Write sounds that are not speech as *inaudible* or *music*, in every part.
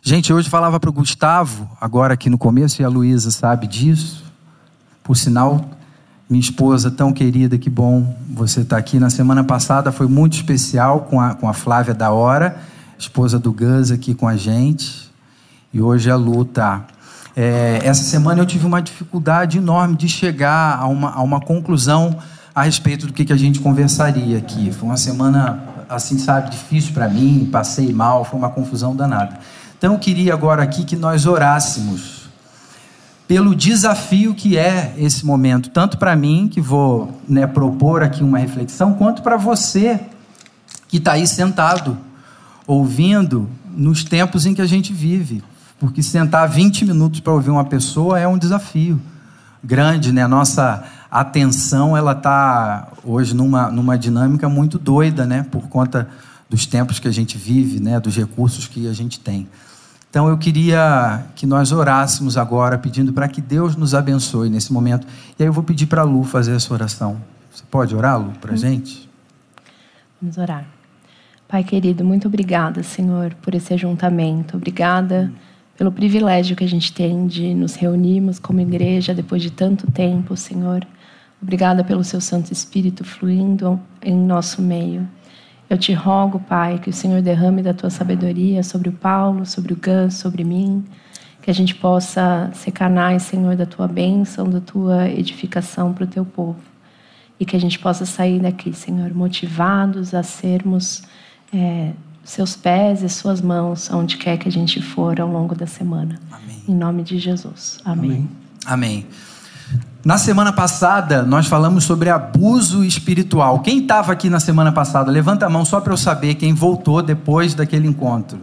Gente, hoje falava para o Gustavo, agora aqui no começo, e a Luísa sabe disso. Por sinal, minha esposa tão querida, que bom você estar tá aqui. Na semana passada foi muito especial com a, com a Flávia da Hora, esposa do Gus aqui com a gente. E hoje a Lu tá. É, essa semana eu tive uma dificuldade enorme de chegar a uma, a uma conclusão a respeito do que, que a gente conversaria aqui. Foi uma semana, assim, sabe, difícil para mim, passei mal, foi uma confusão danada. Então eu queria agora aqui que nós orássemos pelo desafio que é esse momento, tanto para mim, que vou né, propor aqui uma reflexão, quanto para você que está aí sentado, ouvindo, nos tempos em que a gente vive. Porque sentar 20 minutos para ouvir uma pessoa é um desafio grande, né? Nossa atenção, ela está hoje numa, numa dinâmica muito doida, né? Por conta dos tempos que a gente vive, né? Dos recursos que a gente tem. Então eu queria que nós orássemos agora, pedindo para que Deus nos abençoe nesse momento. E aí eu vou pedir para a Lu fazer essa oração. Você pode orar, Lu, para a hum. gente? Vamos orar. Pai querido, muito obrigada, Senhor, por esse ajuntamento. Obrigada pelo privilégio que a gente tem de nos reunirmos como igreja depois de tanto tempo, Senhor. Obrigada pelo seu Santo Espírito fluindo em nosso meio. Eu te rogo, Pai, que o Senhor derrame da tua sabedoria sobre o Paulo, sobre o Gus, sobre mim, que a gente possa ser canais, Senhor, da tua bênção, da tua edificação para o teu povo. E que a gente possa sair daqui, Senhor, motivados a sermos é, seus pés e suas mãos onde quer que a gente for ao longo da semana. Amém. Em nome de Jesus. Amém. Amém. Amém. Na semana passada, nós falamos sobre abuso espiritual. Quem estava aqui na semana passada? Levanta a mão só para eu saber quem voltou depois daquele encontro.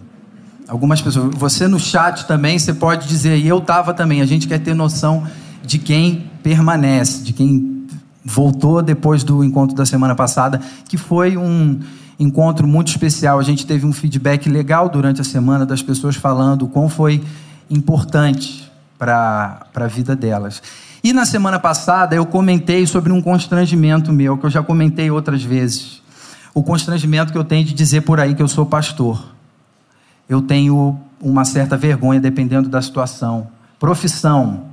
Algumas pessoas. Você no chat também, você pode dizer, e eu estava também. A gente quer ter noção de quem permanece, de quem voltou depois do encontro da semana passada, que foi um encontro muito especial. A gente teve um feedback legal durante a semana das pessoas falando o quão foi importante para a vida delas. E na semana passada eu comentei sobre um constrangimento meu, que eu já comentei outras vezes. O constrangimento que eu tenho de dizer por aí que eu sou pastor. Eu tenho uma certa vergonha, dependendo da situação. Profissão,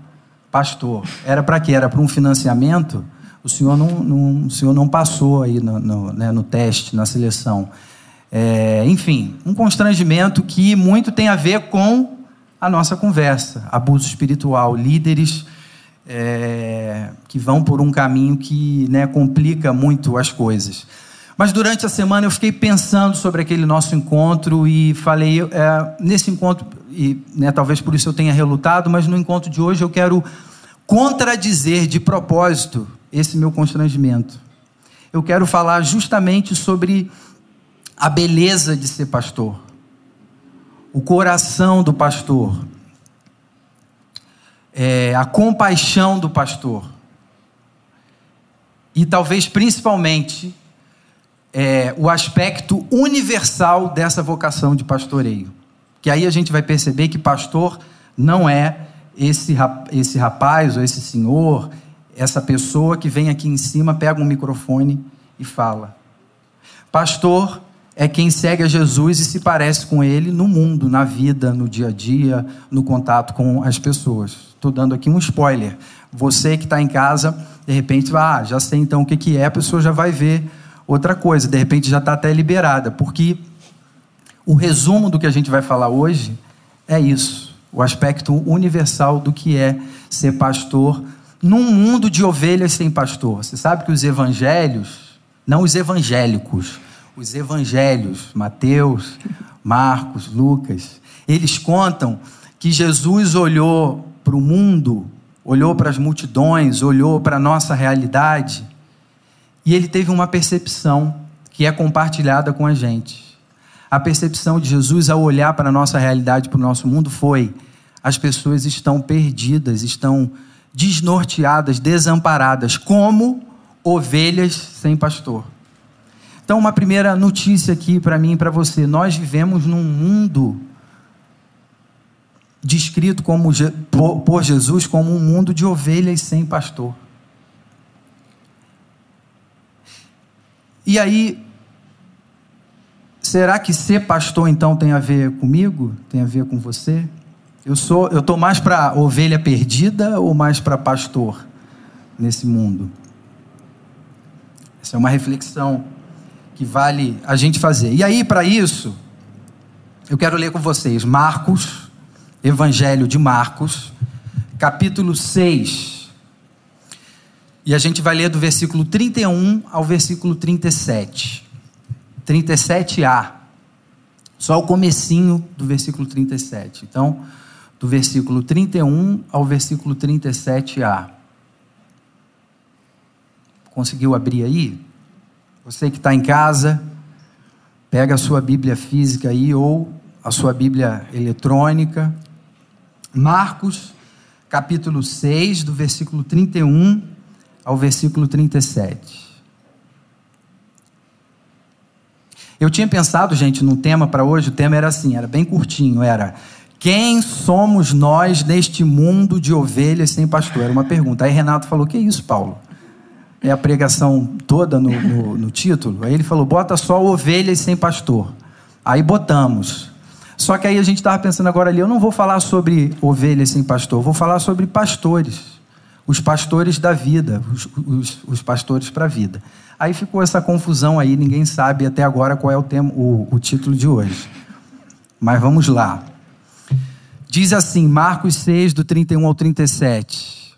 pastor. Era para quê? Era para um financiamento? O senhor não, não, o senhor não passou aí no, no, né, no teste, na seleção. É, enfim, um constrangimento que muito tem a ver com a nossa conversa. Abuso espiritual, líderes é, que vão por um caminho que né, complica muito as coisas. Mas durante a semana eu fiquei pensando sobre aquele nosso encontro e falei, é, nesse encontro, e né, talvez por isso eu tenha relutado, mas no encontro de hoje eu quero contradizer de propósito esse meu constrangimento. Eu quero falar justamente sobre a beleza de ser pastor, o coração do pastor, é, a compaixão do pastor. E talvez principalmente é, o aspecto universal dessa vocação de pastoreio. Que aí a gente vai perceber que pastor não é esse, esse rapaz ou esse senhor, essa pessoa que vem aqui em cima, pega um microfone e fala. Pastor é quem segue a Jesus e se parece com ele no mundo, na vida, no dia a dia, no contato com as pessoas. Estou dando aqui um spoiler. Você que está em casa, de repente, ah, já sei então o que, que é, a pessoa já vai ver outra coisa, de repente já está até liberada, porque o resumo do que a gente vai falar hoje é isso, o aspecto universal do que é ser pastor num mundo de ovelhas sem pastor. Você sabe que os evangelhos, não os evangélicos, os evangelhos, Mateus, Marcos, Lucas, eles contam que Jesus olhou para o mundo, olhou para as multidões, olhou para a nossa realidade e ele teve uma percepção que é compartilhada com a gente. A percepção de Jesus ao olhar para a nossa realidade, para o nosso mundo, foi: as pessoas estão perdidas, estão desnorteadas, desamparadas, como ovelhas sem pastor. Então, uma primeira notícia aqui para mim e para você: nós vivemos num mundo descrito como, por Jesus como um mundo de ovelhas sem pastor. E aí, será que ser pastor então tem a ver comigo? Tem a ver com você? Eu sou, eu tô mais para ovelha perdida ou mais para pastor nesse mundo? Essa é uma reflexão que vale a gente fazer. E aí, para isso, eu quero ler com vocês Marcos, Evangelho de Marcos, capítulo 6. E a gente vai ler do versículo 31 ao versículo 37. 37a. Só o comecinho do versículo 37. Então, do versículo 31 ao versículo 37a. Conseguiu abrir aí? Você que está em casa, pega a sua Bíblia física aí ou a sua Bíblia eletrônica. Marcos, capítulo 6, do versículo 31 ao versículo 37. Eu tinha pensado, gente, no tema para hoje, o tema era assim, era bem curtinho, era quem somos nós neste mundo de ovelhas sem pastor? Era uma pergunta. Aí Renato falou: Que isso, Paulo? é a pregação toda no, no, no título. Aí ele falou: bota só ovelhas sem pastor. Aí botamos. Só que aí a gente estava pensando agora ali: eu não vou falar sobre ovelhas sem pastor, vou falar sobre pastores. Os pastores da vida, os, os, os pastores para a vida. Aí ficou essa confusão aí, ninguém sabe até agora qual é o, tema, o, o título de hoje. Mas vamos lá. Diz assim, Marcos 6, do 31 ao 37.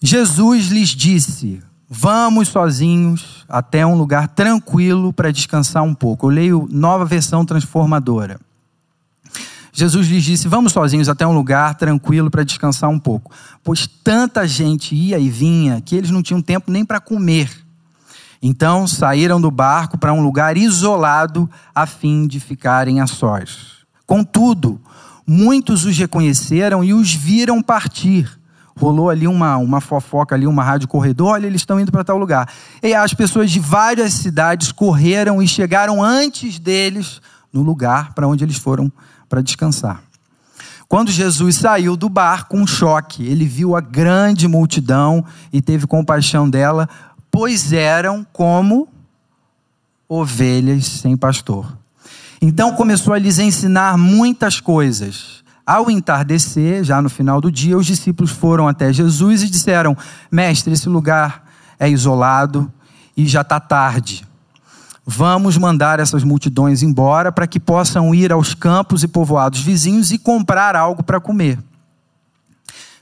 Jesus lhes disse: Vamos sozinhos até um lugar tranquilo para descansar um pouco. Eu leio nova versão transformadora. Jesus lhes disse: Vamos sozinhos até um lugar tranquilo para descansar um pouco. Pois tanta gente ia e vinha que eles não tinham tempo nem para comer. Então saíram do barco para um lugar isolado a fim de ficarem a sós. Contudo, muitos os reconheceram e os viram partir rolou ali uma, uma fofoca, ali uma rádio corredor, olha, eles estão indo para tal lugar. E as pessoas de várias cidades correram e chegaram antes deles no lugar para onde eles foram para descansar. Quando Jesus saiu do barco, um choque, ele viu a grande multidão e teve compaixão dela, pois eram como ovelhas sem pastor. Então começou a lhes ensinar muitas coisas ao entardecer, já no final do dia, os discípulos foram até Jesus e disseram: Mestre, esse lugar é isolado e já está tarde. Vamos mandar essas multidões embora para que possam ir aos campos e povoados vizinhos e comprar algo para comer.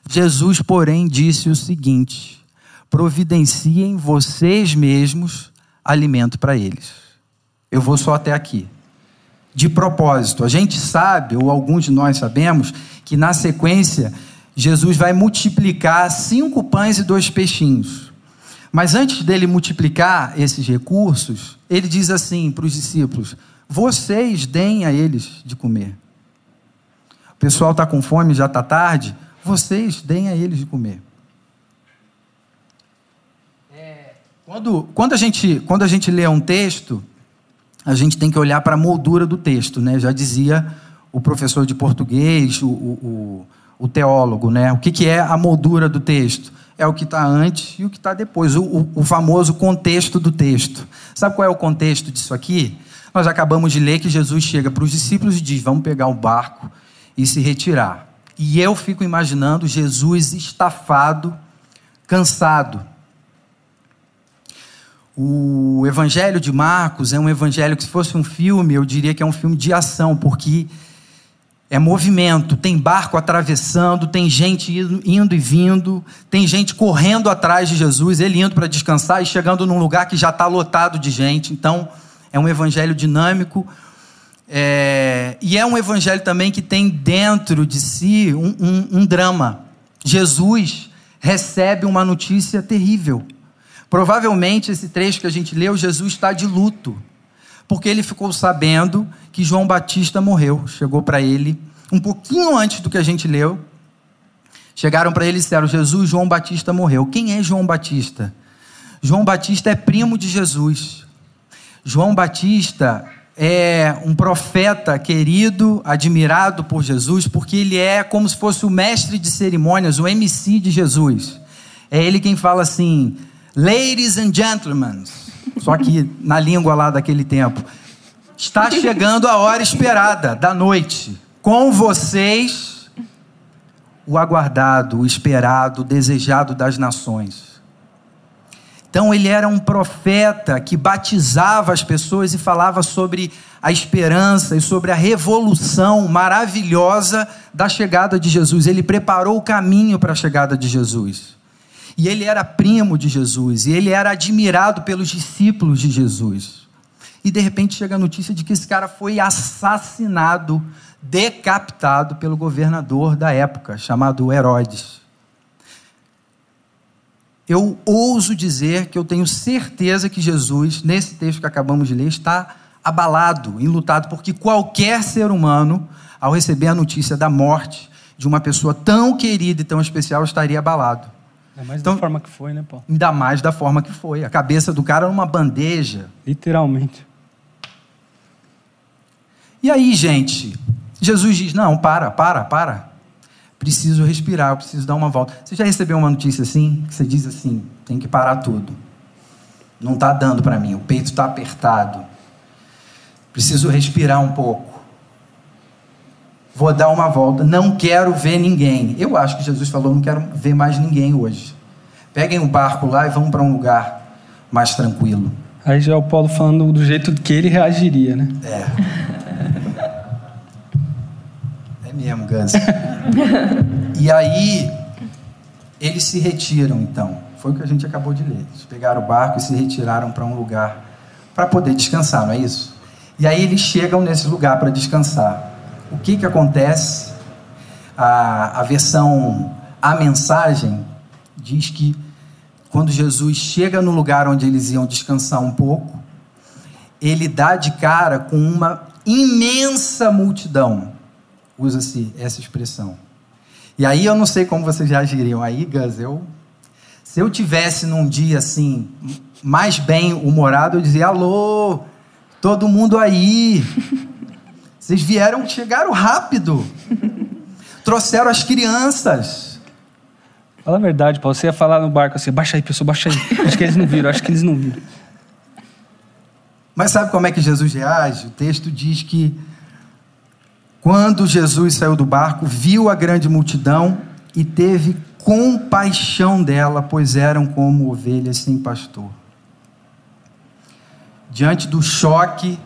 Jesus, porém, disse o seguinte: providenciem vocês mesmos alimento para eles. Eu vou só até aqui de propósito. A gente sabe, ou alguns de nós sabemos, que na sequência Jesus vai multiplicar cinco pães e dois peixinhos. Mas antes dele multiplicar esses recursos, ele diz assim para os discípulos: vocês deem a eles de comer. O pessoal está com fome, já está tarde, vocês deem a eles de comer. É, quando, quando, a gente, quando a gente lê um texto, a gente tem que olhar para a moldura do texto, né? Já dizia o professor de português, o, o, o teólogo, né? O que, que é a moldura do texto? É o que está antes e o que está depois, o, o, famoso contexto do texto. Sabe qual é o contexto disso aqui? Nós acabamos de ler que Jesus chega para os discípulos e diz: Vamos pegar o barco e se retirar. E eu fico imaginando Jesus estafado, cansado o Evangelho de Marcos é um evangelho que, se fosse um filme, eu diria que é um filme de ação, porque é movimento, tem barco atravessando, tem gente indo e vindo, tem gente correndo atrás de Jesus, ele indo para descansar e chegando num lugar que já está lotado de gente. Então, é um evangelho dinâmico. É... e é um evangelho também que tem dentro de si um, um, um drama. Jesus recebe uma notícia terrível. Provavelmente esse trecho que a gente leu, Jesus está de luto, porque ele ficou sabendo que João Batista morreu. Chegou para ele um pouquinho antes do que a gente leu. Chegaram para ele e disseram: Jesus, João Batista morreu. Quem é João Batista? João Batista é primo de Jesus. João Batista é um profeta querido, admirado por Jesus, porque ele é como se fosse o mestre de cerimônias, o MC de Jesus. É ele quem fala assim: Ladies and gentlemen, só que na língua lá daquele tempo. Está *laughs* chegando a hora esperada da noite. Com vocês, o aguardado, o esperado, o desejado das nações. Então, ele era um profeta que batizava as pessoas e falava sobre a esperança e sobre a revolução maravilhosa da chegada de Jesus. Ele preparou o caminho para a chegada de Jesus. E ele era primo de Jesus, e ele era admirado pelos discípulos de Jesus. E de repente chega a notícia de que esse cara foi assassinado, decapitado pelo governador da época, chamado Herodes. Eu ouso dizer que eu tenho certeza que Jesus, nesse texto que acabamos de ler, está abalado, enlutado, porque qualquer ser humano, ao receber a notícia da morte de uma pessoa tão querida e tão especial, estaria abalado. Ainda mais então, da forma que foi, né, Paulo? Ainda mais da forma que foi. A cabeça do cara numa bandeja. Literalmente. E aí, gente, Jesus diz: Não, para, para, para. Preciso respirar, eu preciso dar uma volta. Você já recebeu uma notícia assim? Que você diz assim: tem que parar tudo. Não está dando para mim, o peito está apertado. Preciso respirar um pouco. Vou dar uma volta. Não quero ver ninguém. Eu acho que Jesus falou: não quero ver mais ninguém hoje. Peguem um barco lá e vão para um lugar mais tranquilo. Aí já é o Paulo falando do jeito que ele reagiria, né? É. mesmo, Gans. e aí, eles se retiram, então. Foi o que a gente acabou de ler. Eles pegaram o barco e se retiraram para um lugar para poder descansar, não é isso? E aí eles chegam nesse lugar para descansar. O que, que acontece? A, a versão A Mensagem diz que quando Jesus chega no lugar onde eles iam descansar um pouco, ele dá de cara com uma imensa multidão usa-se essa expressão. E aí eu não sei como vocês reagiriam. Aí, Gus, eu. Se eu tivesse num dia assim, mais bem humorado, eu dizia: alô, todo mundo aí. *laughs* Vocês vieram, chegaram rápido. Trouxeram as crianças. Fala a verdade, Paulo. Você ia falar no barco assim: baixa aí, pessoal, baixa aí. Acho que eles não viram, acho que eles não viram. Mas sabe como é que Jesus reage? O texto diz que quando Jesus saiu do barco, viu a grande multidão e teve compaixão dela, pois eram como ovelhas sem pastor. Diante do choque,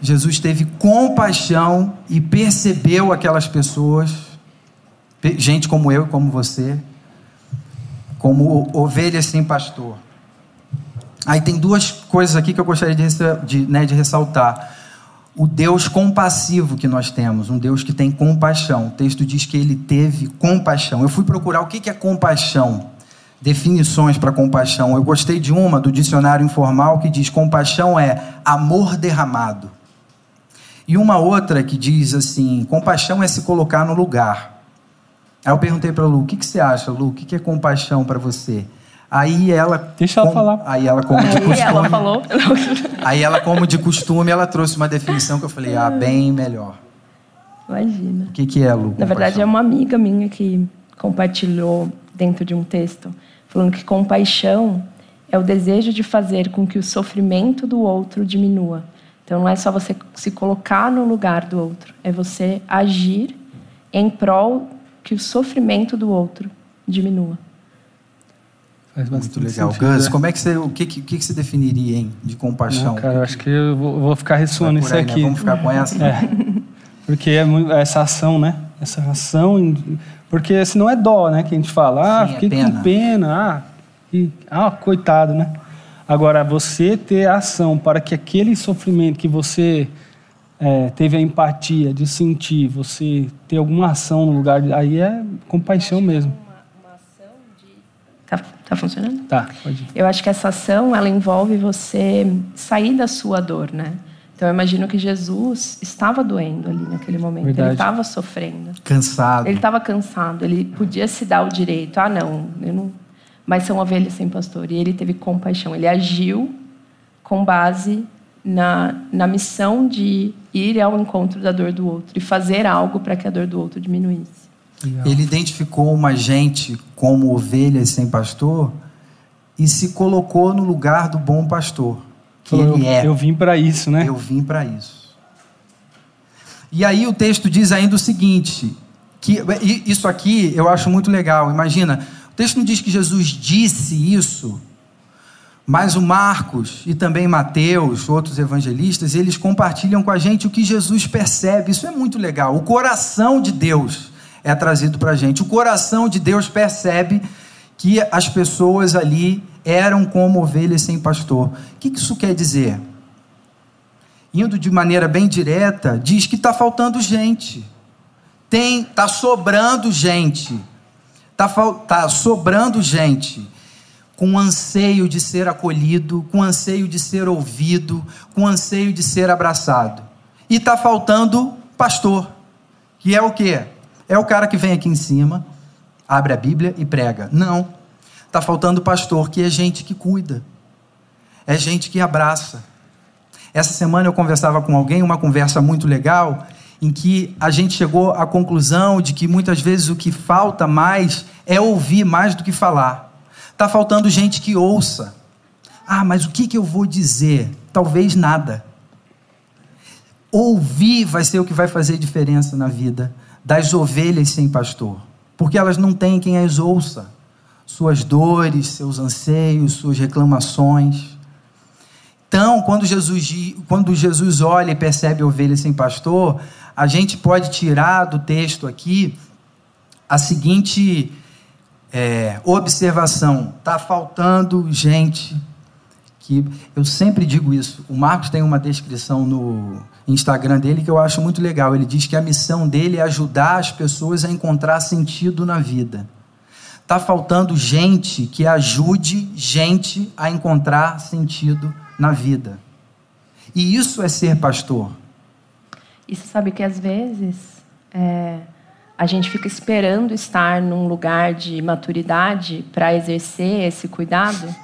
Jesus teve compaixão e percebeu aquelas pessoas, gente como eu e como você, como ovelhas sem pastor. Aí tem duas coisas aqui que eu gostaria de, né, de ressaltar o Deus compassivo que nós temos, um Deus que tem compaixão. O texto diz que ele teve compaixão. Eu fui procurar o que é compaixão, definições para compaixão. Eu gostei de uma do dicionário informal que diz: compaixão é amor derramado. E uma outra que diz assim: compaixão é se colocar no lugar. Aí eu perguntei para a Lu: o que, que você acha, Lu? O que é compaixão para você? Aí ela. Deixa ela com, falar. Aí ela, como de costume. Aí ela falou. *laughs* aí ela, como de costume, ela trouxe uma definição que eu falei, ah, bem melhor. Imagina. O que, que é, Lu? Na verdade, é uma amiga minha que compartilhou dentro de um texto, falando que compaixão é o desejo de fazer com que o sofrimento do outro diminua. Então, não é só você se colocar no lugar do outro, é você agir em prol que o sofrimento do outro diminua. Faz Muito legal. Sentido, Gus, é. como é que você, o que, que, que você definiria hein, de compaixão? Não, cara, eu acho que eu vou, vou ficar ressoando isso né? aqui. Né? Vamos ficar com essa? É. Porque é muito, essa ação, né? Essa ação. Porque se não é dó, né? Que a gente fala, ah, Sim, é fiquei é pena. com pena, ah, e, ah, coitado, né? Agora, você ter ação para que aquele sofrimento que você é, teve a empatia de sentir, você ter alguma ação no lugar, aí é compaixão mesmo. Tá, tá funcionando? Tá, pode. Ir. Eu acho que essa ação, ela envolve você sair da sua dor, né? Então, eu imagino que Jesus estava doendo ali naquele momento. Verdade. Ele estava sofrendo. Cansado. Ele estava cansado. Ele podia se dar o direito. Ah, não, eu não... Mas são ovelhas sem pastor. E ele teve compaixão. Ele agiu com base na, na missão de ir ao encontro da dor do outro e fazer algo para que a dor do outro diminuísse. Ele identificou uma gente como ovelhas sem pastor e se colocou no lugar do bom pastor, que Ele eu, é. Eu vim para isso, né? Eu vim para isso. E aí o texto diz ainda o seguinte, que isso aqui eu acho muito legal. Imagina, o texto não diz que Jesus disse isso, mas o Marcos e também Mateus, outros evangelistas, eles compartilham com a gente o que Jesus percebe. Isso é muito legal. O coração de Deus é trazido para a gente. O coração de Deus percebe que as pessoas ali eram como ovelhas sem pastor. O que isso quer dizer? Indo de maneira bem direta, diz que está faltando gente. Tem, está sobrando gente. Está tá sobrando gente com anseio de ser acolhido, com anseio de ser ouvido, com anseio de ser abraçado. E está faltando pastor, que é o quê? É o cara que vem aqui em cima, abre a Bíblia e prega. Não. Está faltando pastor, que é gente que cuida, é gente que abraça. Essa semana eu conversava com alguém, uma conversa muito legal, em que a gente chegou à conclusão de que muitas vezes o que falta mais é ouvir mais do que falar. Está faltando gente que ouça. Ah, mas o que, que eu vou dizer? Talvez nada. Ouvir vai ser o que vai fazer diferença na vida das ovelhas sem pastor, porque elas não têm quem as ouça. Suas dores, seus anseios, suas reclamações. Então, quando Jesus, quando Jesus olha e percebe ovelhas sem pastor, a gente pode tirar do texto aqui a seguinte é, observação: está faltando gente que eu sempre digo isso. O Marcos tem uma descrição no Instagram dele que eu acho muito legal. Ele diz que a missão dele é ajudar as pessoas a encontrar sentido na vida. Está faltando gente que ajude gente a encontrar sentido na vida. E isso é ser pastor. E você sabe que às vezes é, a gente fica esperando estar num lugar de maturidade para exercer esse cuidado,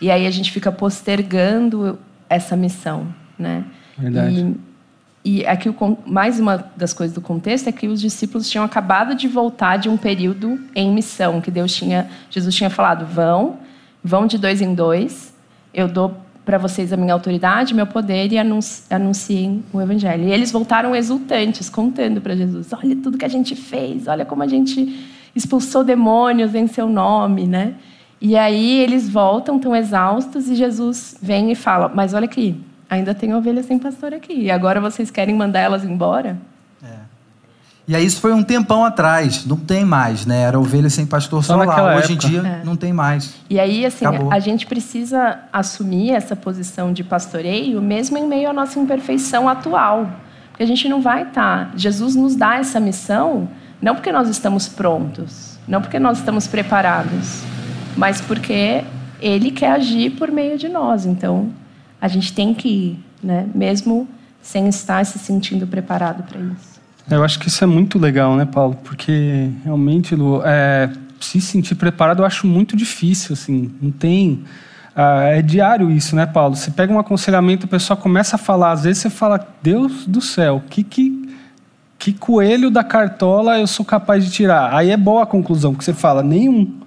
e aí a gente fica postergando essa missão, né? Verdade. E, e aqui o, mais uma das coisas do contexto é que os discípulos tinham acabado de voltar de um período em missão que Deus tinha, Jesus tinha falado, vão, vão de dois em dois, eu dou para vocês a minha autoridade, meu poder e anunciem o evangelho. E eles voltaram exultantes, contando para Jesus: olha tudo que a gente fez, olha como a gente expulsou demônios em seu nome, né? E aí eles voltam tão exaustos e Jesus vem e fala: mas olha aqui, ainda tem ovelhas sem pastor aqui. E agora vocês querem mandar elas embora? E aí isso foi um tempão atrás, não tem mais, né? Era ovelha sem pastor só, lá. Hoje época. em dia é. não tem mais. E aí, assim, Acabou. a gente precisa assumir essa posição de pastoreio, mesmo em meio à nossa imperfeição atual. Porque a gente não vai estar. Tá, Jesus nos dá essa missão, não porque nós estamos prontos, não porque nós estamos preparados, mas porque Ele quer agir por meio de nós. Então, a gente tem que ir, né? Mesmo sem estar se sentindo preparado para isso. Eu acho que isso é muito legal, né, Paulo? Porque realmente, Lu, é, se sentir preparado eu acho muito difícil, assim. Não tem. Ah, é diário isso, né, Paulo? Você pega um aconselhamento, a pessoa começa a falar, às vezes você fala, Deus do céu, que, que, que coelho da cartola eu sou capaz de tirar? Aí é boa a conclusão, que você fala, nenhum.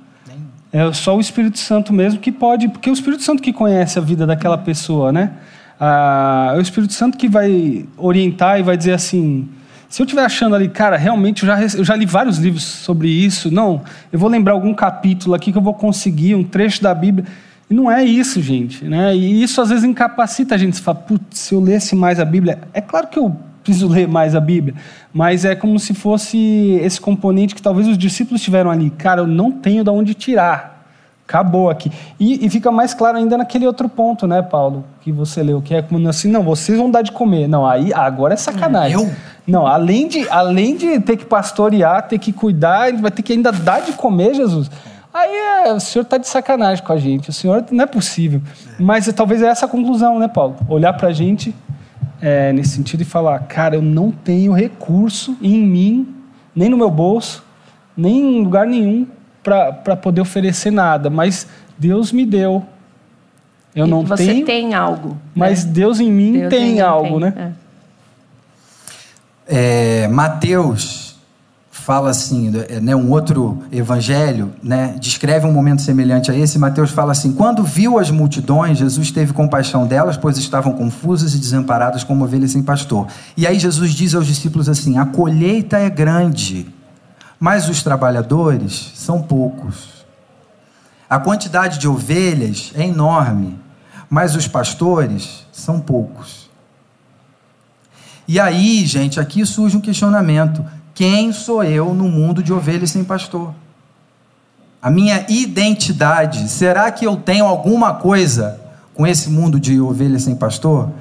É só o Espírito Santo mesmo que pode, porque é o Espírito Santo que conhece a vida daquela pessoa, né? Ah, é o Espírito Santo que vai orientar e vai dizer assim se eu estiver achando ali, cara, realmente eu já, eu já li vários livros sobre isso, não, eu vou lembrar algum capítulo aqui que eu vou conseguir, um trecho da Bíblia. E não é isso, gente. Né? E isso às vezes incapacita a gente. Você fala, putz, se eu lesse mais a Bíblia. É claro que eu preciso *laughs* ler mais a Bíblia, mas é como se fosse esse componente que talvez os discípulos tiveram ali. Cara, eu não tenho de onde tirar. Acabou aqui. E, e, fica mais claro ainda naquele outro ponto, né, Paulo, que você leu, que é como assim, não, vocês vão dar de comer. Não, aí agora é sacanagem. Eu? Não, além de, além de ter que pastorear, ter que cuidar, vai ter que ainda dar de comer, Jesus. Aí é, o senhor está de sacanagem com a gente. O senhor não é possível. Mas talvez é essa a conclusão, né, Paulo? Olhar para a gente é, nesse sentido e falar: cara, eu não tenho recurso em mim, nem no meu bolso, nem em lugar nenhum para poder oferecer nada. Mas Deus me deu. Eu e não você tenho. Você tem algo. Mas né? Deus em mim Deus tem em algo, tem. né? É. É, Mateus fala assim, é, né, um outro evangelho, né, descreve um momento semelhante a esse. Mateus fala assim: quando viu as multidões, Jesus teve compaixão delas, pois estavam confusas e desamparadas como ovelhas sem pastor. E aí Jesus diz aos discípulos assim: a colheita é grande, mas os trabalhadores são poucos. A quantidade de ovelhas é enorme, mas os pastores são poucos. E aí, gente, aqui surge um questionamento quem sou eu no mundo de ovelhas sem pastor? A minha identidade, será que eu tenho alguma coisa com esse mundo de ovelhas sem pastor?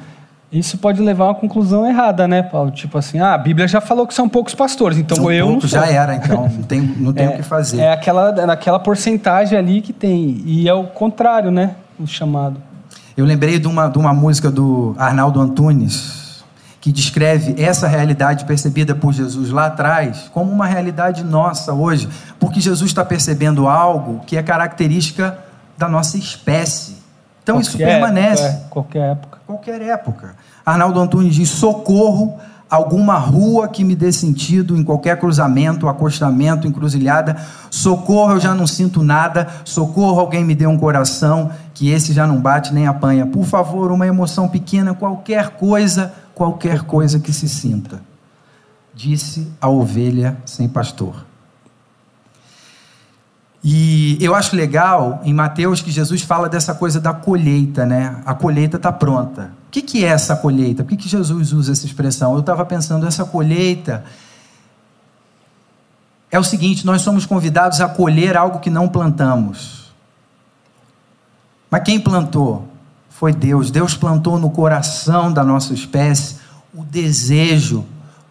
Isso pode levar a uma conclusão errada, né, Paulo? Tipo assim, ah, a Bíblia já falou que são poucos pastores, então são eu poucos, não sou. Já era, então, não tem, não tem *laughs* é, o que fazer. É aquela, naquela porcentagem ali que tem, e é o contrário, né, o chamado. Eu lembrei de uma, de uma música do Arnaldo Antunes, que descreve essa realidade percebida por Jesus lá atrás como uma realidade nossa hoje, porque Jesus está percebendo algo que é característica da nossa espécie. Então qualquer isso permanece. Época, é, qualquer época. Qualquer época. Arnaldo Antunes diz: socorro, alguma rua que me dê sentido em qualquer cruzamento, acostamento, encruzilhada. Socorro, eu já não sinto nada. Socorro, alguém me dê um coração que esse já não bate nem apanha. Por favor, uma emoção pequena, qualquer coisa qualquer coisa que se sinta, disse a ovelha sem pastor. E eu acho legal em Mateus que Jesus fala dessa coisa da colheita, né? A colheita está pronta. O que, que é essa colheita? Por que, que Jesus usa essa expressão? Eu estava pensando, essa colheita é o seguinte: nós somos convidados a colher algo que não plantamos. Mas quem plantou? Foi Deus. Deus plantou no coração da nossa espécie o desejo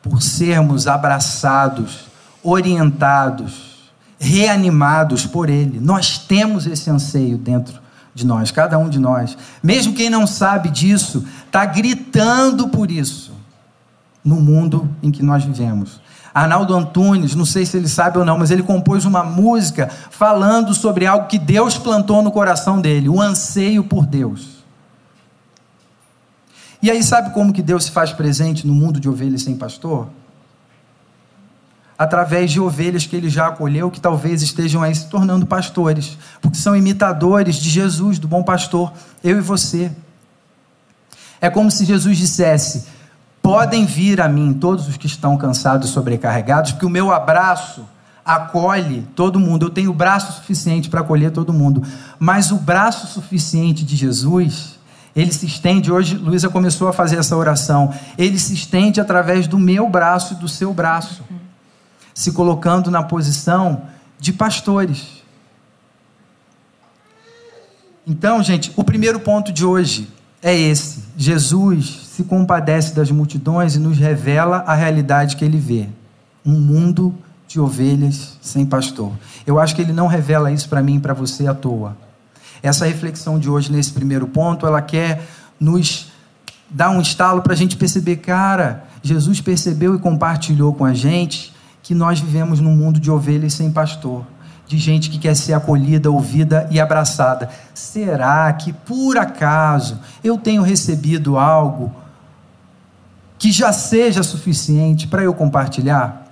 por sermos abraçados, orientados, reanimados por Ele. Nós temos esse anseio dentro de nós, cada um de nós. Mesmo quem não sabe disso, está gritando por isso no mundo em que nós vivemos. Arnaldo Antunes, não sei se ele sabe ou não, mas ele compôs uma música falando sobre algo que Deus plantou no coração dele, o anseio por Deus. E aí, sabe como que Deus se faz presente no mundo de ovelhas sem pastor? Através de ovelhas que ele já acolheu, que talvez estejam aí se tornando pastores, porque são imitadores de Jesus, do bom pastor, eu e você. É como se Jesus dissesse: Podem vir a mim todos os que estão cansados e sobrecarregados, porque o meu abraço acolhe todo mundo. Eu tenho braço suficiente para acolher todo mundo. Mas o braço suficiente de Jesus ele se estende, hoje Luísa começou a fazer essa oração. Ele se estende através do meu braço e do seu braço, se colocando na posição de pastores. Então, gente, o primeiro ponto de hoje é esse: Jesus se compadece das multidões e nos revela a realidade que ele vê. Um mundo de ovelhas sem pastor. Eu acho que ele não revela isso para mim e para você à toa. Essa reflexão de hoje, nesse primeiro ponto, ela quer nos dar um estalo para a gente perceber, cara, Jesus percebeu e compartilhou com a gente que nós vivemos num mundo de ovelhas sem pastor, de gente que quer ser acolhida, ouvida e abraçada. Será que, por acaso, eu tenho recebido algo que já seja suficiente para eu compartilhar?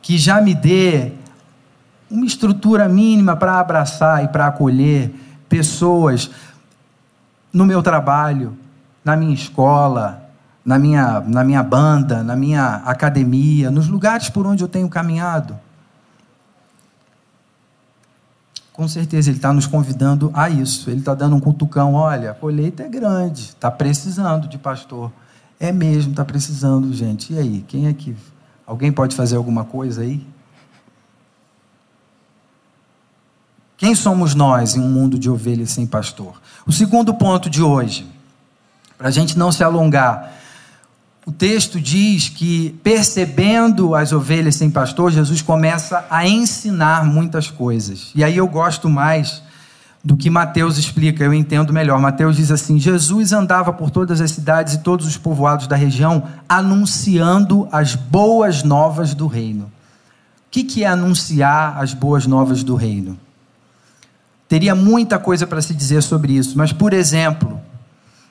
Que já me dê uma estrutura mínima para abraçar e para acolher pessoas no meu trabalho, na minha escola, na minha, na minha banda, na minha academia, nos lugares por onde eu tenho caminhado. Com certeza ele está nos convidando a isso. Ele está dando um cutucão. Olha, a colheita é grande, está precisando de pastor. É mesmo, está precisando, gente. E aí, quem é que. Alguém pode fazer alguma coisa aí? Quem somos nós em um mundo de ovelhas sem pastor? O segundo ponto de hoje, para a gente não se alongar, o texto diz que, percebendo as ovelhas sem pastor, Jesus começa a ensinar muitas coisas. E aí eu gosto mais do que Mateus explica, eu entendo melhor. Mateus diz assim: Jesus andava por todas as cidades e todos os povoados da região, anunciando as boas novas do reino. O que é anunciar as boas novas do reino? Teria muita coisa para se dizer sobre isso, mas, por exemplo,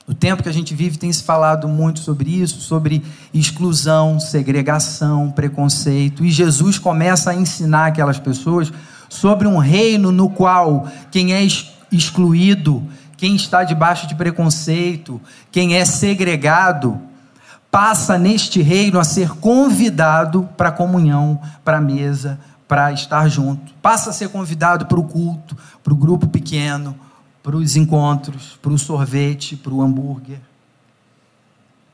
No tempo que a gente vive, tem se falado muito sobre isso, sobre exclusão, segregação, preconceito. E Jesus começa a ensinar aquelas pessoas sobre um reino no qual quem é excluído, quem está debaixo de preconceito, quem é segregado, passa neste reino a ser convidado para a comunhão, para a mesa, para estar junto. Passa a ser convidado para o culto, para o grupo pequeno, para os encontros, para o sorvete, para o hambúrguer.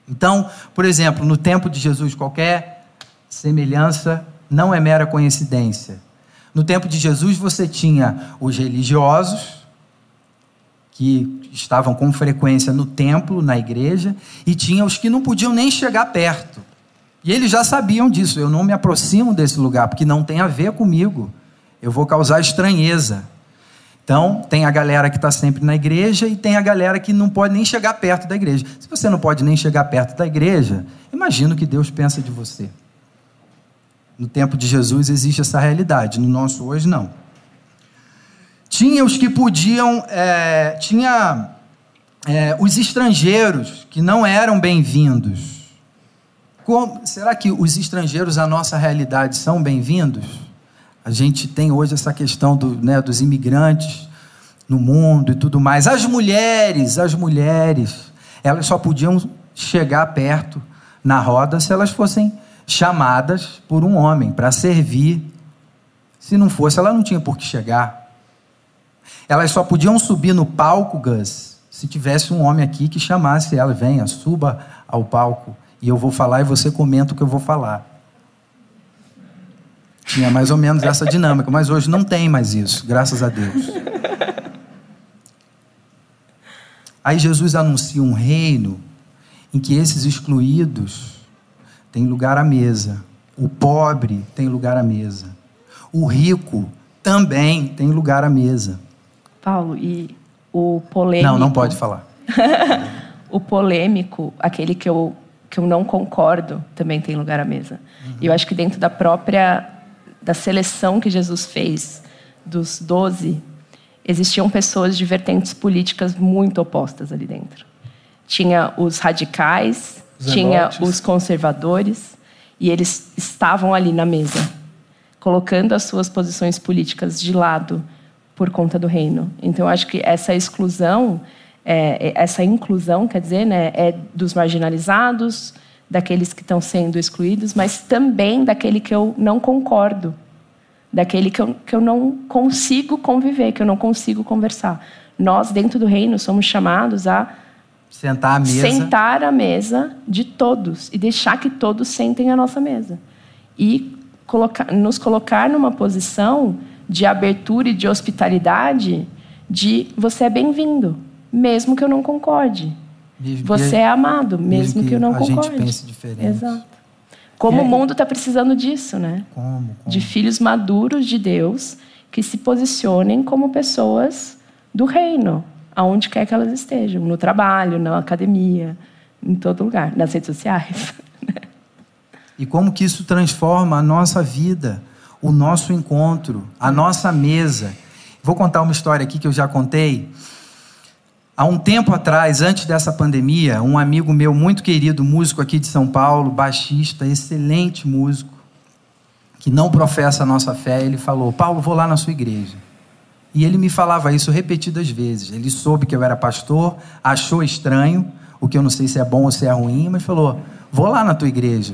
Então, por exemplo, no tempo de Jesus, qualquer semelhança não é mera coincidência. No tempo de Jesus, você tinha os religiosos, que estavam com frequência no templo, na igreja, e tinha os que não podiam nem chegar perto. E eles já sabiam disso. Eu não me aproximo desse lugar, porque não tem a ver comigo. Eu vou causar estranheza. Então, tem a galera que está sempre na igreja e tem a galera que não pode nem chegar perto da igreja. Se você não pode nem chegar perto da igreja, imagina o que Deus pensa de você. No tempo de Jesus existe essa realidade, no nosso hoje não. Tinha os que podiam, é, tinha é, os estrangeiros que não eram bem-vindos. Será que os estrangeiros, a nossa realidade, são bem-vindos? A gente tem hoje essa questão do, né, dos imigrantes no mundo e tudo mais. As mulheres, as mulheres, elas só podiam chegar perto na roda se elas fossem chamadas por um homem para servir. Se não fosse, ela não tinha por que chegar. Elas só podiam subir no palco, Gus, se tivesse um homem aqui que chamasse ela, venha, suba ao palco e eu vou falar e você comenta o que eu vou falar. Tinha mais ou menos essa dinâmica, mas hoje não tem mais isso, graças a Deus. Aí Jesus anuncia um reino em que esses excluídos têm lugar à mesa, o pobre tem lugar à mesa, o rico também tem lugar à mesa. Paulo, e o polêmico. Não, não pode falar. *laughs* o polêmico, aquele que eu, que eu não concordo, também tem lugar à mesa. Uhum. E eu acho que dentro da própria da seleção que Jesus fez dos doze, existiam pessoas de vertentes políticas muito opostas ali dentro. Tinha os radicais, tinha os conservadores, e eles estavam ali na mesa, colocando as suas posições políticas de lado por conta do reino. Então, eu acho que essa exclusão, é, é essa inclusão, quer dizer, né, é dos marginalizados, daqueles que estão sendo excluídos, mas também daquele que eu não concordo, daquele que eu, que eu não consigo conviver, que eu não consigo conversar. Nós, dentro do reino, somos chamados a sentar à mesa, sentar à mesa de todos e deixar que todos sentem à nossa mesa. E colocar, nos colocar numa posição de abertura e de hospitalidade de você é bem-vindo, mesmo que eu não concorde. Mesmo você é amado, mesmo, que, que, eu não a concorde. Gente pense diferente. Exato. Como o mundo está precisando disso, né? Como, como? De filhos maduros de Deus que se posicionem como pessoas do reino, aonde quer que elas estejam, no trabalho, na academia, em todo lugar, nas redes sociais. *laughs* e como que isso transforma a nossa vida, o nosso encontro, a nossa mesa. Vou contar uma história aqui que eu já contei. Há um tempo atrás, antes dessa pandemia, um amigo meu muito querido, músico aqui de São Paulo, baixista, excelente músico, que não professa a nossa fé, ele falou: Paulo, vou lá na sua igreja. E ele me falava isso repetidas vezes. Ele soube que eu era pastor, achou estranho, o que eu não sei se é bom ou se é ruim, mas falou: vou lá na tua igreja.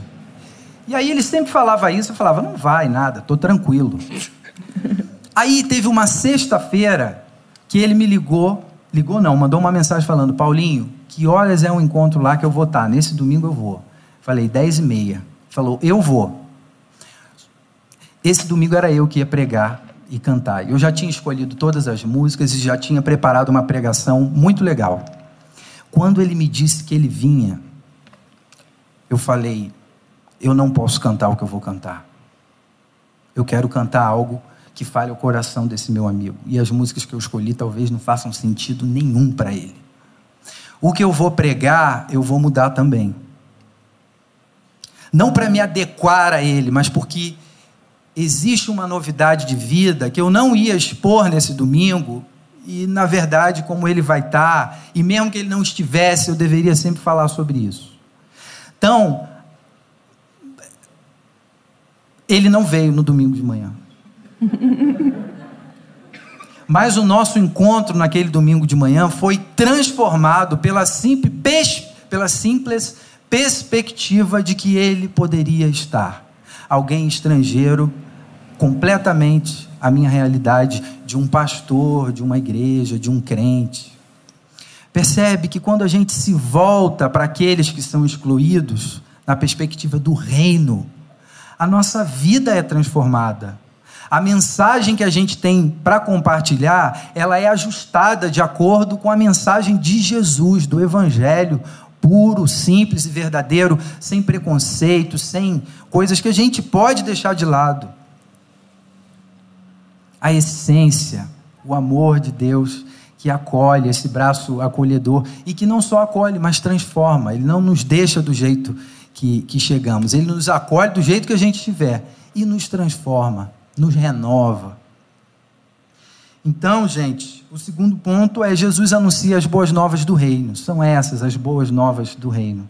E aí ele sempre falava isso, eu falava: não vai nada, estou tranquilo. *laughs* Aí teve uma sexta-feira que ele me ligou Ligou não, mandou uma mensagem falando, Paulinho, que horas é um encontro lá que eu vou estar? Nesse domingo eu vou. Falei, dez e meia. Falou, eu vou. Esse domingo era eu que ia pregar e cantar. Eu já tinha escolhido todas as músicas e já tinha preparado uma pregação muito legal. Quando ele me disse que ele vinha, eu falei, eu não posso cantar o que eu vou cantar. Eu quero cantar algo que fale o coração desse meu amigo. E as músicas que eu escolhi talvez não façam sentido nenhum para ele. O que eu vou pregar, eu vou mudar também. Não para me adequar a ele, mas porque existe uma novidade de vida que eu não ia expor nesse domingo, e na verdade, como ele vai estar, e mesmo que ele não estivesse, eu deveria sempre falar sobre isso. Então, ele não veio no domingo de manhã. *laughs* Mas o nosso encontro naquele domingo de manhã foi transformado pela simples, pela simples perspectiva de que ele poderia estar. Alguém estrangeiro, completamente a minha realidade de um pastor, de uma igreja, de um crente. Percebe que quando a gente se volta para aqueles que são excluídos, na perspectiva do reino, a nossa vida é transformada. A mensagem que a gente tem para compartilhar, ela é ajustada de acordo com a mensagem de Jesus, do evangelho puro, simples e verdadeiro, sem preconceito, sem coisas que a gente pode deixar de lado. A essência, o amor de Deus que acolhe, esse braço acolhedor e que não só acolhe, mas transforma. Ele não nos deixa do jeito que, que chegamos, ele nos acolhe do jeito que a gente estiver e nos transforma, nos renova. Então, gente, o segundo ponto é Jesus anuncia as boas novas do reino. São essas as boas novas do reino.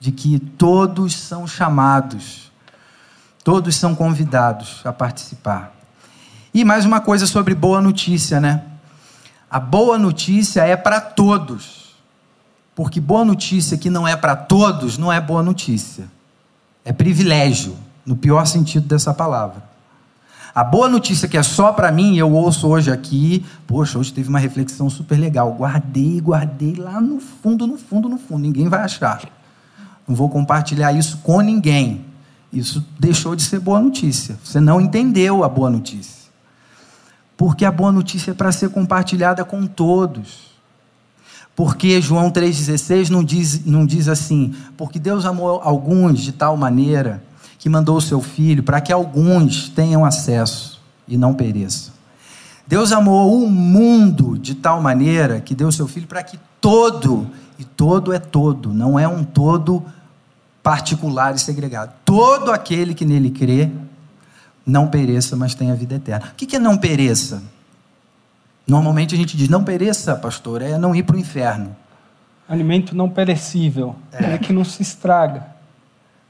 De que todos são chamados, todos são convidados a participar. E mais uma coisa sobre boa notícia, né? A boa notícia é para todos. Porque boa notícia que não é para todos não é boa notícia. É privilégio, no pior sentido dessa palavra. A boa notícia que é só para mim, eu ouço hoje aqui, poxa, hoje teve uma reflexão super legal. Guardei, guardei lá no fundo, no fundo, no fundo. Ninguém vai achar. Não vou compartilhar isso com ninguém. Isso deixou de ser boa notícia. Você não entendeu a boa notícia porque a boa notícia é para ser compartilhada com todos. Porque João 3,16 não diz, não diz assim, porque Deus amou alguns de tal maneira que mandou o seu filho para que alguns tenham acesso e não pereçam. Deus amou o mundo de tal maneira que deu o seu filho para que todo, e todo é todo, não é um todo particular e segregado. Todo aquele que nele crê não pereça, mas tenha vida eterna. O que é não pereça? Normalmente a gente diz, não pereça, pastor, é não ir para o inferno. Alimento não perecível, é, é que não se estraga.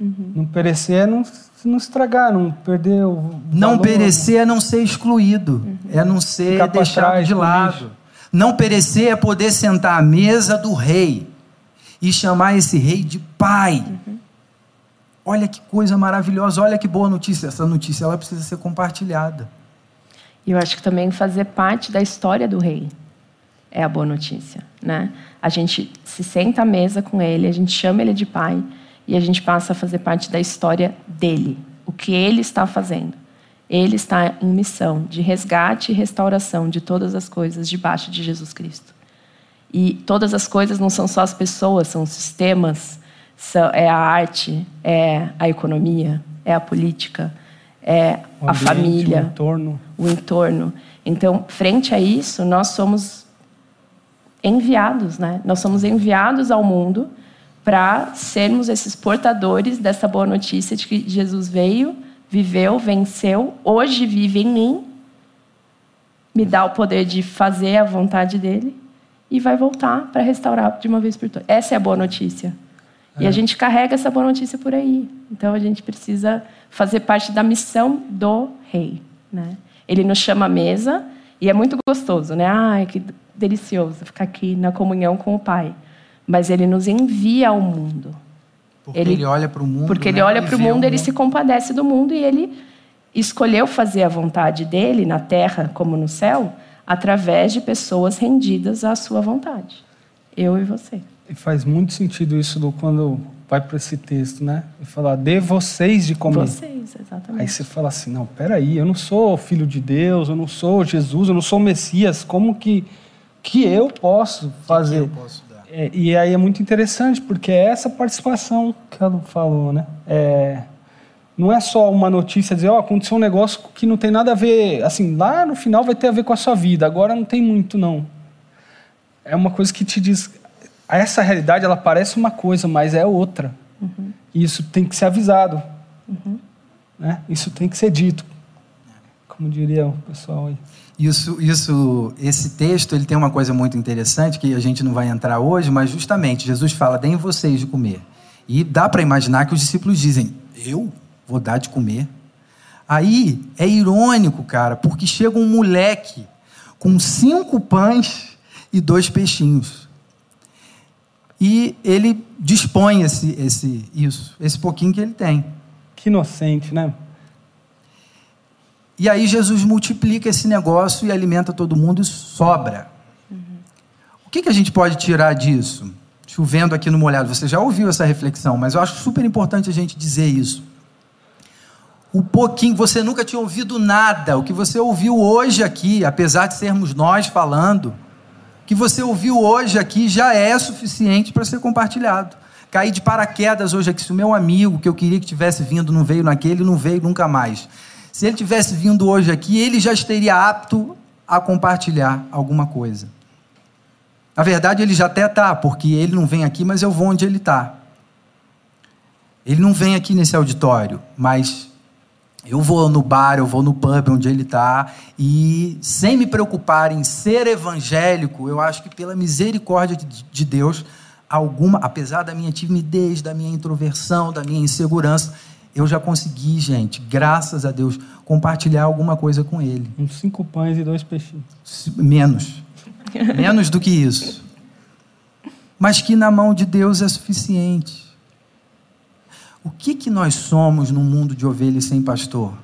Uhum. Não perecer é não, não estragar, não perder o. Valor. Não perecer é não ser excluído, uhum. é não ser Ficar deixado de lado. Não perecer é poder sentar à mesa do rei e chamar esse rei de pai. Uhum. Olha que coisa maravilhosa, olha que boa notícia. Essa notícia ela precisa ser compartilhada. E eu acho que também fazer parte da história do rei é a boa notícia, né? A gente se senta à mesa com ele, a gente chama ele de pai e a gente passa a fazer parte da história dele, o que ele está fazendo. Ele está em missão de resgate e restauração de todas as coisas debaixo de Jesus Cristo. E todas as coisas não são só as pessoas, são os sistemas, é a arte, é a economia, é a política, é a família, o entorno. o entorno. Então, frente a isso, nós somos enviados, né? Nós somos enviados ao mundo para sermos esses portadores dessa boa notícia de que Jesus veio, viveu, venceu, hoje vive em mim, me dá o poder de fazer a vontade dele e vai voltar para restaurar de uma vez por todas. Essa é a boa notícia. E a é. gente carrega essa boa notícia por aí. Então a gente precisa fazer parte da missão do rei. Né? Ele nos chama à mesa e é muito gostoso, né? Ai, que delicioso ficar aqui na comunhão com o Pai. Mas ele nos envia ao mundo. Porque ele, ele olha para o mundo. Porque né? ele olha para o mundo, ele se compadece do mundo e ele escolheu fazer a vontade dele na terra como no céu através de pessoas rendidas à sua vontade. Eu e você. E faz muito sentido isso do quando vai para esse texto, né? E falar, de vocês de comer. Vocês, exatamente. Aí você fala assim, não, peraí, eu não sou filho de Deus, eu não sou Jesus, eu não sou Messias, como que, que eu posso fazer? Que, que eu posso? É, e aí é muito interessante, porque é essa participação que ela falou, né? É, não é só uma notícia dizer, ó, oh, aconteceu um negócio que não tem nada a ver, assim, lá no final vai ter a ver com a sua vida, agora não tem muito, não. É uma coisa que te diz, essa realidade ela parece uma coisa, mas é outra. Uhum. E isso tem que ser avisado. Uhum. Né? Isso tem que ser dito. Como diria o pessoal aí. Isso, isso, esse texto ele tem uma coisa muito interessante que a gente não vai entrar hoje, mas justamente Jesus fala: deem vocês de comer. E dá para imaginar que os discípulos dizem: eu vou dar de comer. Aí é irônico, cara, porque chega um moleque com cinco pães e dois peixinhos. E ele dispõe esse, esse, isso, esse pouquinho que ele tem. Que inocente, né? E aí Jesus multiplica esse negócio e alimenta todo mundo e sobra. O que, que a gente pode tirar disso? Chovendo aqui no molhado. Você já ouviu essa reflexão, mas eu acho super importante a gente dizer isso. O pouquinho, você nunca tinha ouvido nada. O que você ouviu hoje aqui, apesar de sermos nós falando, o que você ouviu hoje aqui já é suficiente para ser compartilhado. Caí de paraquedas hoje aqui. Se o meu amigo que eu queria que tivesse vindo não veio naquele, não veio nunca mais. Se ele tivesse vindo hoje aqui, ele já estaria apto a compartilhar alguma coisa. Na verdade, ele já até está, porque ele não vem aqui, mas eu vou onde ele está. Ele não vem aqui nesse auditório, mas eu vou no bar, eu vou no pub onde ele está, e sem me preocupar em ser evangélico, eu acho que pela misericórdia de Deus, alguma, apesar da minha timidez, da minha introversão, da minha insegurança, eu já consegui, gente, graças a Deus, compartilhar alguma coisa com ele. Uns cinco pães e dois peixinhos. Menos. *laughs* Menos do que isso. Mas que na mão de Deus é suficiente. O que, que nós somos num mundo de ovelhas sem pastor?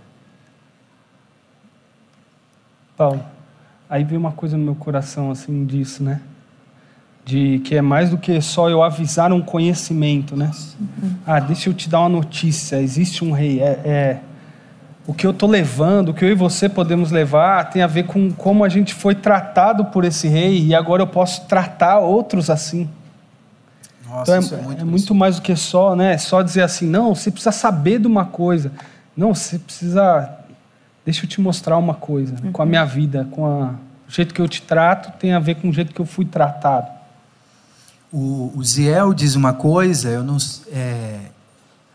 Paulo, aí veio uma coisa no meu coração assim disso, né? De que é mais do que só eu avisar um conhecimento, né? Ah, deixa eu te dar uma notícia. Existe um rei. É, é o que eu estou levando, o que eu e você podemos levar, tem a ver com como a gente foi tratado por esse rei e agora eu posso tratar outros assim. Nossa, então é, é, muito, é muito, mais do que só, né? Só dizer assim, não, você precisa saber de uma coisa. Não, você precisa. Deixa eu te mostrar uma coisa. Uhum. Com a minha vida, com a, o jeito que eu te trato, tem a ver com o jeito que eu fui tratado. O, o Ziel diz uma coisa, eu não. É,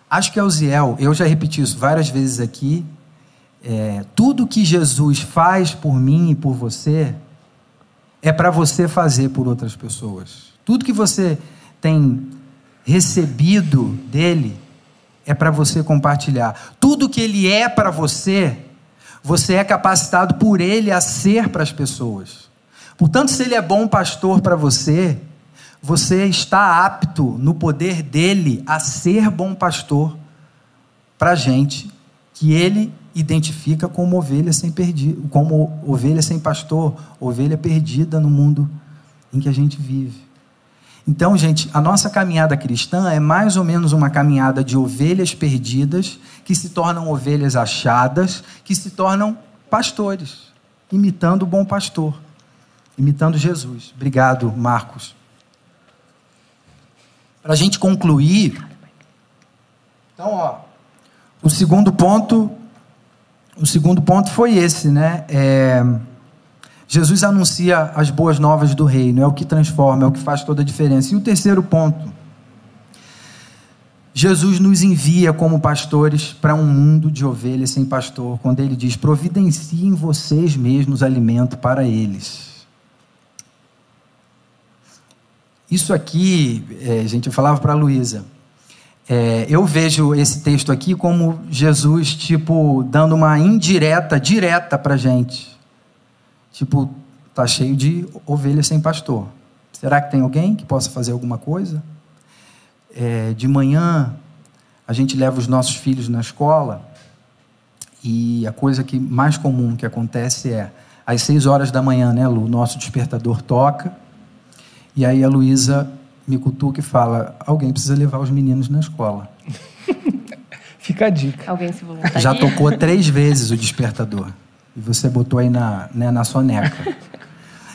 acho que é o Ziel, eu já repeti isso várias vezes aqui. É, tudo que Jesus faz por mim e por você é para você fazer por outras pessoas. Tudo que você tem recebido dele é para você compartilhar. Tudo que ele é para você, você é capacitado por ele a ser para as pessoas. Portanto, se ele é bom pastor para você, você está apto no poder dele a ser bom pastor para gente que ele identifica como ovelha sem perdido, como ovelha sem pastor, ovelha perdida no mundo em que a gente vive. Então, gente, a nossa caminhada cristã é mais ou menos uma caminhada de ovelhas perdidas que se tornam ovelhas achadas, que se tornam pastores, imitando o bom pastor, imitando Jesus. Obrigado, Marcos. Para a gente concluir, então, ó, o segundo ponto, o segundo ponto foi esse, né? É, Jesus anuncia as boas novas do reino, é o que transforma, é o que faz toda a diferença. E o terceiro ponto, Jesus nos envia como pastores para um mundo de ovelhas sem pastor, quando ele diz: providenciem vocês mesmos alimento para eles. Isso aqui, é, gente, eu falava para a Luísa, é, eu vejo esse texto aqui como Jesus, tipo, dando uma indireta, direta para gente. Tipo, tá cheio de ovelhas sem pastor. Será que tem alguém que possa fazer alguma coisa? É, de manhã, a gente leva os nossos filhos na escola e a coisa que mais comum que acontece é às seis horas da manhã, né, Lu? Nosso despertador toca e aí a Luísa me cutuca e fala: alguém precisa levar os meninos na escola. *laughs* Fica a dica. Alguém se voluntaria? Já tocou três vezes o despertador. E você botou aí na, né, na soneca. *laughs*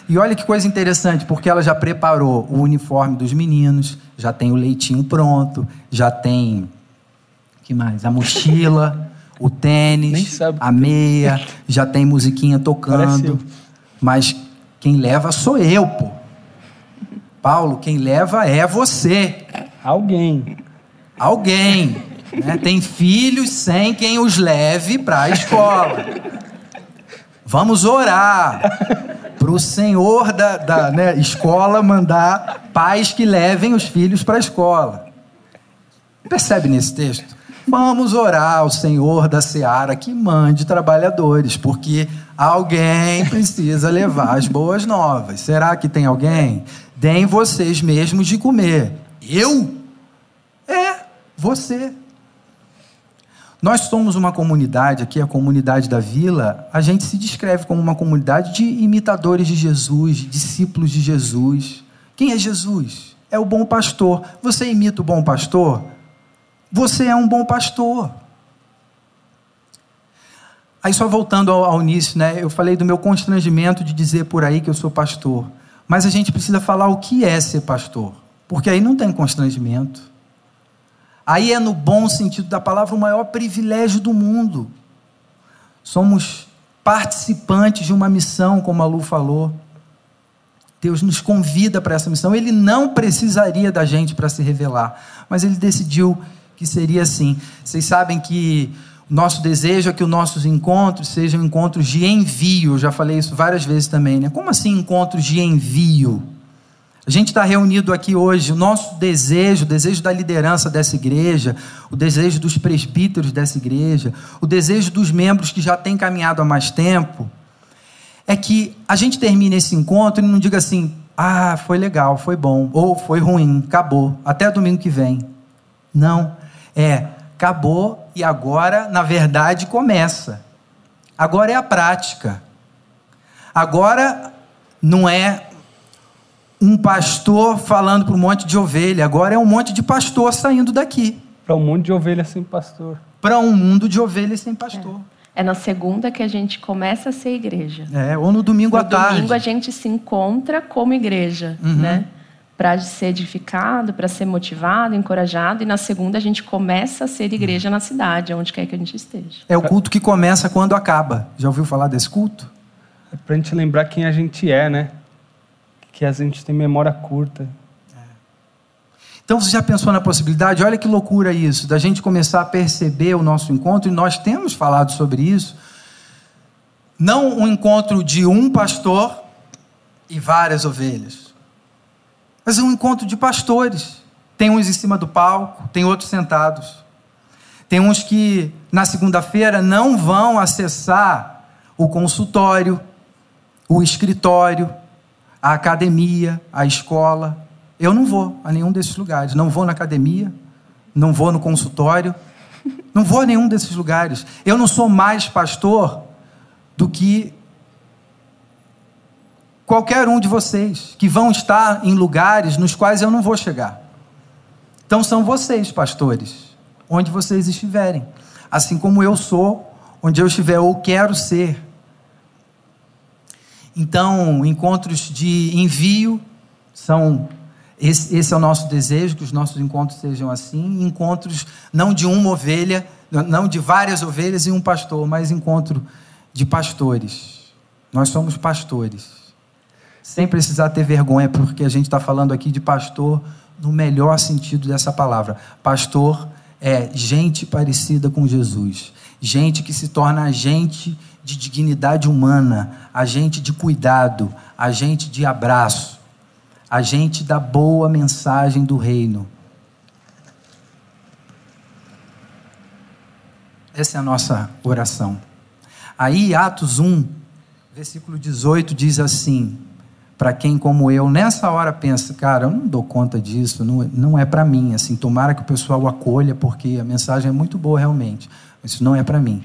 E olha que coisa interessante, porque ela já preparou o uniforme dos meninos, já tem o leitinho pronto, já tem. que mais? A mochila, o tênis, a meia, já tem musiquinha tocando. Mas quem leva sou eu, pô. Paulo, quem leva é você. Alguém. Alguém. Né? Tem filhos sem quem os leve para a escola. Vamos orar para o senhor da, da né, escola mandar pais que levem os filhos para a escola. Percebe nesse texto? Vamos orar ao Senhor da seara que mande trabalhadores, porque alguém precisa levar as boas novas. Será que tem alguém? Deem vocês mesmos de comer. Eu? É, você. Nós somos uma comunidade, aqui a comunidade da vila, a gente se descreve como uma comunidade de imitadores de Jesus, discípulos de Jesus. Quem é Jesus? É o bom pastor. Você imita o bom pastor? Você é um bom pastor. Aí só voltando ao, ao início, né? Eu falei do meu constrangimento de dizer por aí que eu sou pastor. Mas a gente precisa falar o que é ser pastor. Porque aí não tem constrangimento. Aí é, no bom sentido da palavra, o maior privilégio do mundo. Somos participantes de uma missão, como a Lu falou. Deus nos convida para essa missão. Ele não precisaria da gente para se revelar, mas ele decidiu que seria assim. Vocês sabem que nosso desejo é que os nossos encontros sejam encontros de envio. Eu já falei isso várias vezes também, né? Como assim encontros de envio? A gente está reunido aqui hoje, o nosso desejo, o desejo da liderança dessa igreja, o desejo dos presbíteros dessa igreja, o desejo dos membros que já têm caminhado há mais tempo, é que a gente termine esse encontro e não diga assim, ah, foi legal, foi bom, ou foi ruim, acabou, até domingo que vem. Não, é, acabou e agora, na verdade, começa. Agora é a prática. Agora não é um pastor falando para um monte de ovelha, agora é um monte de pastor saindo daqui. Para um monte de ovelha sem pastor. Para um mundo de ovelhas sem pastor. É. é. na segunda que a gente começa a ser igreja. É, ou no domingo no à tarde. No domingo a gente se encontra como igreja, uhum. né? Para ser edificado, para ser motivado, encorajado. E na segunda a gente começa a ser igreja na cidade, onde quer que a gente esteja. É o culto que começa quando acaba. Já ouviu falar desse culto? É para a gente lembrar quem a gente é, né? que a gente tem memória curta. Então você já pensou na possibilidade? Olha que loucura isso, da gente começar a perceber o nosso encontro, e nós temos falado sobre isso. Não um encontro de um pastor e várias ovelhas, mas um encontro de pastores. Tem uns em cima do palco, tem outros sentados. Tem uns que na segunda-feira não vão acessar o consultório, o escritório, a academia, a escola. Eu não vou a nenhum desses lugares. Não vou na academia, não vou no consultório, não vou a nenhum desses lugares. Eu não sou mais pastor do que qualquer um de vocês que vão estar em lugares nos quais eu não vou chegar. Então são vocês, pastores, onde vocês estiverem. Assim como eu sou, onde eu estiver ou quero ser. Então, encontros de envio são esse, esse, é o nosso desejo, que os nossos encontros sejam assim. Encontros não de uma ovelha, não de várias ovelhas e um pastor, mas encontro de pastores. Nós somos pastores. Sem precisar ter vergonha, porque a gente está falando aqui de pastor no melhor sentido dessa palavra. Pastor é gente parecida com Jesus. Gente que se torna agente de dignidade humana, agente de cuidado, agente de abraço, agente da boa mensagem do reino. Essa é a nossa oração. Aí, Atos 1, versículo 18, diz assim: para quem como eu, nessa hora pensa, cara, eu não dou conta disso, não, não é para mim. Assim, tomara que o pessoal acolha, porque a mensagem é muito boa realmente, mas isso não é para mim.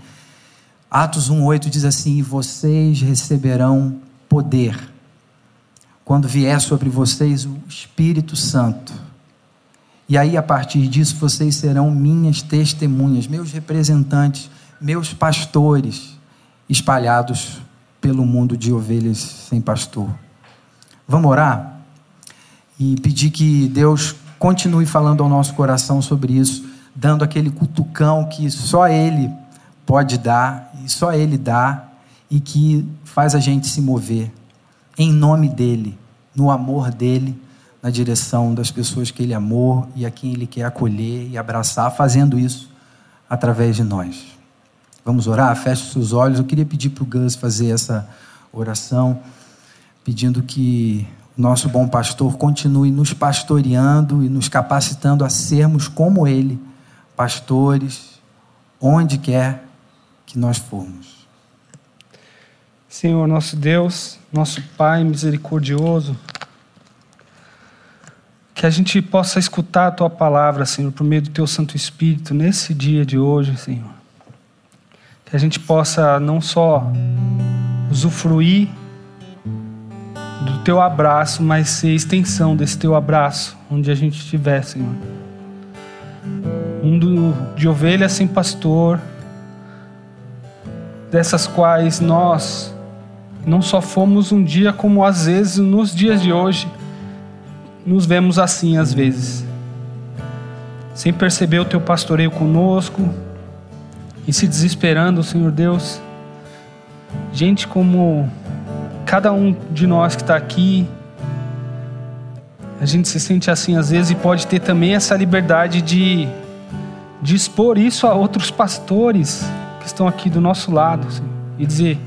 Atos 1,8 diz assim: Vocês receberão poder quando vier sobre vocês o Espírito Santo. E aí, a partir disso, vocês serão minhas testemunhas, meus representantes, meus pastores, espalhados pelo mundo de ovelhas sem pastor. Vamos orar? E pedir que Deus continue falando ao nosso coração sobre isso, dando aquele cutucão que só Ele pode dar, e só Ele dá, e que faz a gente se mover em nome dEle, no amor dEle, na direção das pessoas que Ele amou e a quem Ele quer acolher e abraçar, fazendo isso através de nós. Vamos orar? Feche seus olhos. Eu queria pedir para o Gus fazer essa oração, pedindo que o nosso bom pastor continue nos pastoreando e nos capacitando a sermos como ele, pastores, onde quer que nós formos. Senhor, nosso Deus, nosso Pai misericordioso, que a gente possa escutar a tua palavra, Senhor, por meio do teu Santo Espírito nesse dia de hoje, Senhor. Que a gente possa não só usufruir do teu abraço, mas ser extensão desse teu abraço, onde a gente estiver, Senhor. Mundo de ovelhas sem pastor, dessas quais nós não só fomos um dia, como às vezes nos dias de hoje, nos vemos assim às vezes, sem perceber o teu pastoreio conosco e se desesperando, Senhor Deus. Gente como cada um de nós que está aqui, a gente se sente assim às vezes e pode ter também essa liberdade de, de expor isso a outros pastores que estão aqui do nosso lado Senhor, e dizer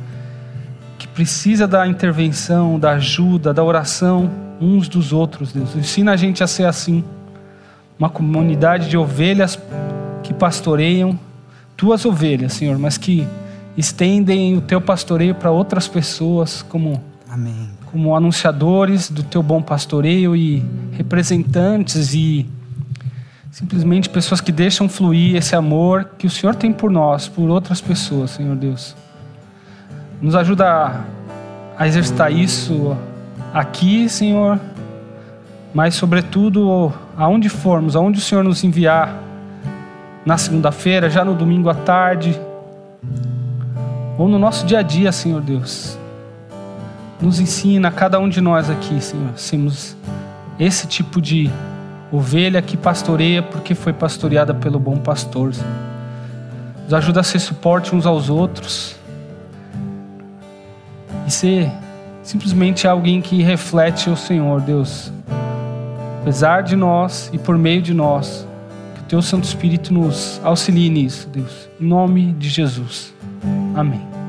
que precisa da intervenção, da ajuda, da oração uns dos outros, Deus. Ensina a gente a ser assim, uma comunidade de ovelhas que pastoreiam tuas ovelhas, Senhor, mas que estendem o teu pastoreio para outras pessoas, como, Amém. como anunciadores do teu bom pastoreio e representantes e simplesmente pessoas que deixam fluir esse amor que o Senhor tem por nós, por outras pessoas, Senhor Deus. Nos ajuda a, a exercitar isso aqui, Senhor, mas sobretudo aonde formos, aonde o Senhor nos enviar na segunda-feira, já no domingo à tarde, ou no nosso dia a dia, Senhor Deus. Nos ensina, cada um de nós aqui, Senhor, sermos esse tipo de ovelha que pastoreia porque foi pastoreada pelo bom pastor. Senhor. Nos ajuda a ser suporte uns aos outros e ser simplesmente alguém que reflete o Senhor, Deus. Apesar de nós e por meio de nós, que o Teu Santo Espírito nos auxilie nisso, Deus. Em nome de Jesus. Amém.